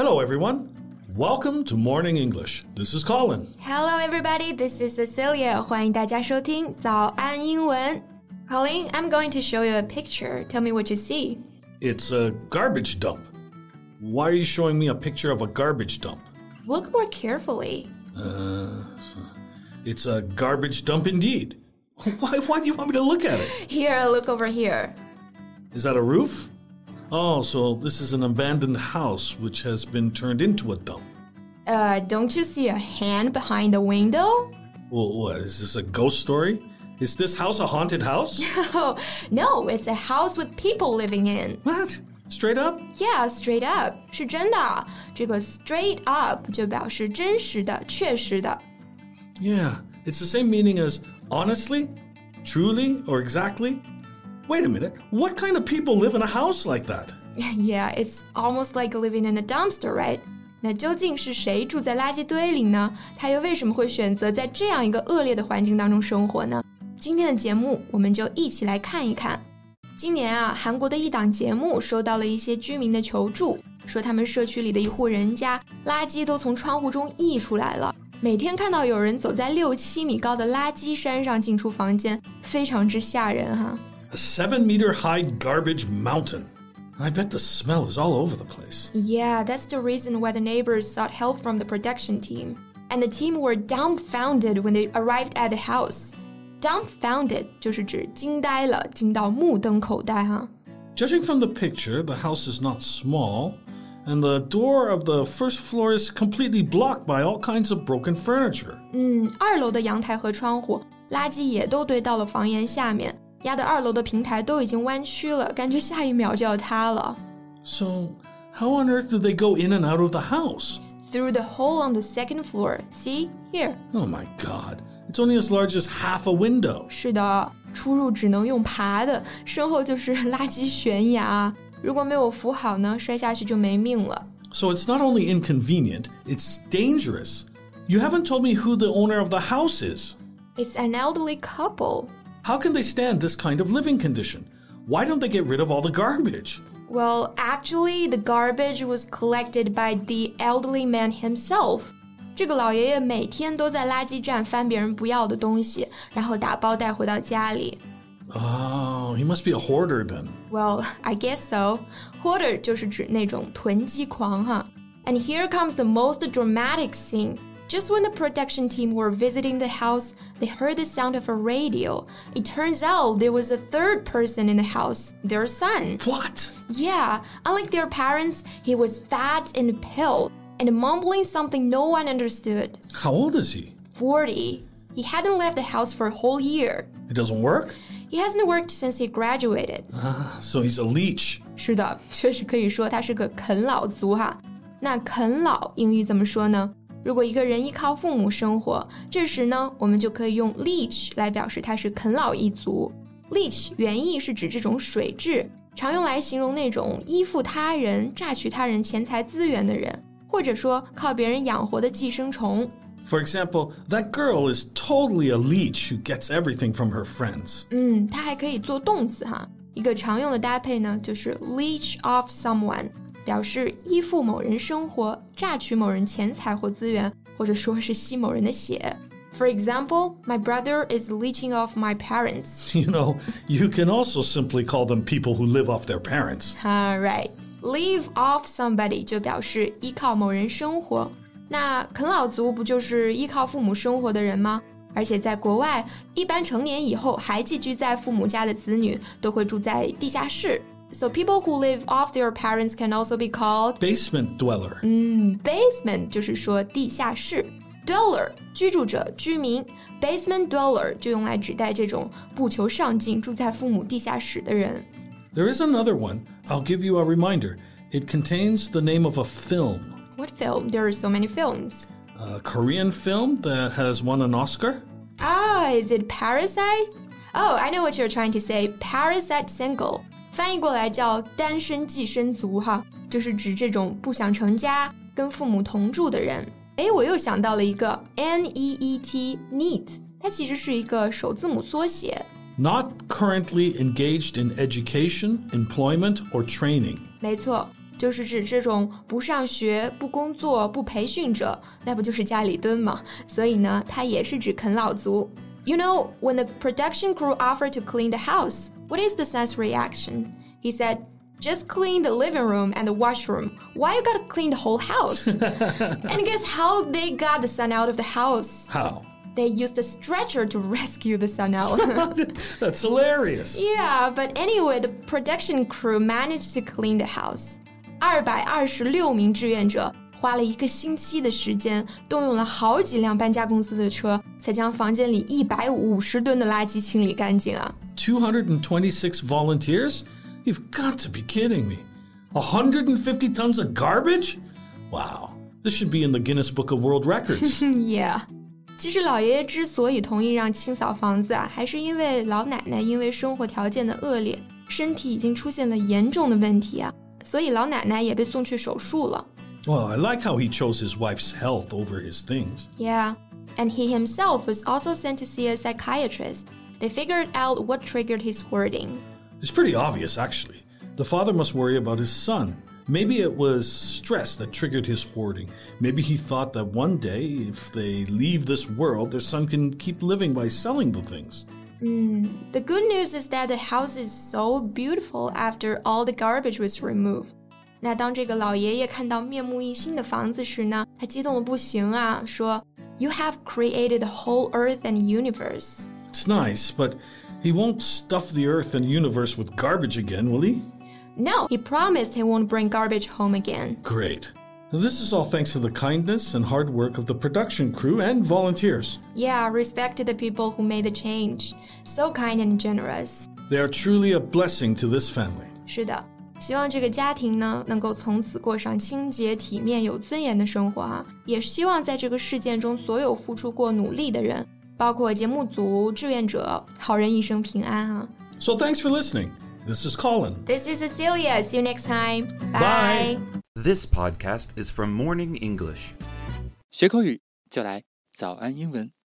Hello, everyone. Welcome to Morning English. This is Colin. Hello, everybody. This is Cecilia. 欢迎大家收听早安英文。Colin, I'm going to show you a picture. Tell me what you see. It's a garbage dump. Why are you showing me a picture of a garbage dump? Look more carefully. It's a garbage dump indeed. Why, why do you want me to look at it? Here, look over here. Is that a roof? Oh, so this is an abandoned house which has been turned into a dump. Uh, don't you see a hand behind the window? Well, what? Is this a ghost story? Is this house a haunted house? Oh, no, it's a house with people living in. what? Straight up? Yeah, straight up 是真的。这个 straight up 就表示真实的、确实的。 Yeah, it's the same meaning as honestly, truly, or exactly. Wait a minute, what kind of people live in a house like that? Yeah, it's almost like living in a dumpster, right? 那究竟是谁住在垃圾堆里呢？他又为什么会选择在这样一个恶劣的环境当中生活呢？今天的节目我们就一起来看一看。今年啊，韩国的一档节目收到了一些居民的求助，说他们社区里的一户人家垃圾都从窗户中溢出来了，每天看到有人走在六七米高的垃圾山上进出房间，非常之吓人哈。 A seven meter high garbage mountain. I bet the smell is all over the place. Yeah, that's the reason why the neighbors sought help from the production team. And the team were dumbfounded when they arrived at the house. Dumbfounded 就是指惊呆了，惊到目瞪口呆哈。 Judging from the picture, the house is not small, and the door of the first floor is completely blocked by all kinds of broken furniture. 嗯，二楼的阳台和窗户垃圾也都堆到了房檐下面， 压得二楼的平台都已经弯曲了，感觉下一秒就要塌了。 So, how on earth do they go in and out of the house? Through the hole on the second floor. See here. Oh my god, it's only as large as half a window. 是的，出入只能用爬的，身后就是垃圾悬崖。如果没有扶好呢，摔下去就没命了。 So it's not only inconvenient, it's dangerous. You haven't told me who the owner of the house is. It's an elderly couple. How can they stand this kind of living condition? Why don't they get rid of all the garbage? Well, actually, the garbage was collected by the elderly man himself. 这个老爷爷每天都在垃圾站翻别人不要的东西，然后打包带回到家里。 Oh, he must be a hoarder then. Well, I guess so. Hoarder 就是指那种囤积狂哈。And here comes the most dramatic scene. Just when the production team were visiting the house, they heard the sound of a radio. It turns out there was a third person in the house, their son. What? Yeah, unlike their parents, he was fat and pale and mumbling something no one understood. How old is he? 40. He hadn't left the house for a whole year. It doesn't work? He hasn't worked since he graduated. So he's a leech. 是的，确实可以说他是个啃老族哈。那啃老英语怎么说呢？ 如果一个人依靠父母生活，这时呢，我们就可以用 leech 来表示他是啃老一族。leech 原意是指这种水蛭，常用来形容那种依附他人、榨取他人钱财资源的人，或者说靠别人养活的寄生虫。 For example, that girl is totally a leech who gets everything from her friends. 嗯，它还可以做动词哈。一个常用的搭配呢，就是 leech off someone， 表示依附某人生活、榨取某人钱财或资源，或者说是吸某人的血。For example, my brother is leeching off my parents. You know, you can also simply call them people who live off their parents. Ah, right. Live off somebody 就表示依靠某人生活。那啃老族不就是依靠父母生活的人吗？而且在国外，一般成年以后还寄居在父母家的子女都会住在地下室。 So people who live off their parents can also be called Basement dweller. 嗯 basement，就是说地下室。Dweller 居住者、居民，basement dweller 就用来指代这种不求上进、住在父母地下室的人。 There is another one. I'll give you a reminder. It contains the name of a film, What film? There are so many films. a Korean film that has won an Oscar. Ah, is it Parasite? Oh, I know what you're trying to say. Parasite single， 翻译过来叫单身寄生族哈，就是指这种不想成家、跟父母同住的人。哎，我又想到了一个 N E E T NEET，它其实是一个首字母缩写。Not currently engaged in education, employment, or training. 没错就是指这种不上学、不工作、不培训者，那不就是家里蹲吗？所以呢，它也是指啃老族。You know, when the production crew offered to clean the house, what is the son's reaction? He said, just clean the living room and the washroom. Why you gotta clean the whole house? and guess how they got the son out of the house? How? They used a stretcher to rescue the son out. That's hilarious. yeah, but anyway, the production crew managed to clean the house. 二百二十六名志愿者 花了一个星期的时间，动用了好几辆搬家公司的车，才将房间里一百五十吨的垃圾清理干净啊！Two hundred and twenty-six volunteers? You've got to be kidding me. hundred and fifty tons of garbage? Wow. This should be in the Guinness Book of World Records. yeah. 其实老爷爷之所以同意让清扫房子啊，还是因为老奶奶因为生活条件的恶劣，身体已经出现了严重的问题啊，所以老奶奶也被送去手术了。Well, I like how he chose his wife's health over his things. Yeah, and he himself was also sent to see a psychiatrist. They figured out what triggered his hoarding. It's pretty obvious, actually. The father must worry about his son. Maybe it was stress that triggered his hoarding. Maybe he thought that one day, if they leave this world, their son can keep living by selling the things. Mm, the good news is that the house is so beautiful after all the garbage was removed. 那当这个老爷爷看到面目一新的房子时呢，他激动的不行啊，说：“You have created the whole earth and universe. It's nice, but he won't stuff the earth and universe with garbage again, will he? No, he promised he won't bring garbage home again. Great. This is all thanks to the kindness and hard work of the production crew and volunteers. Yeah, respect to the people who made the change. So kind and generous. They are truly a blessing to this family. 是的， 希望这个家庭呢能够从此过上清洁、体面、有尊严的生活啊！也希望在这个事件中所有付出过努力的人包括节目组、志愿者，好人一生平安啊！So thanks for listening. This is Colin. This is Cecilia. See you next time. Bye. This podcast is from Morning English. 学口语就来早安英文。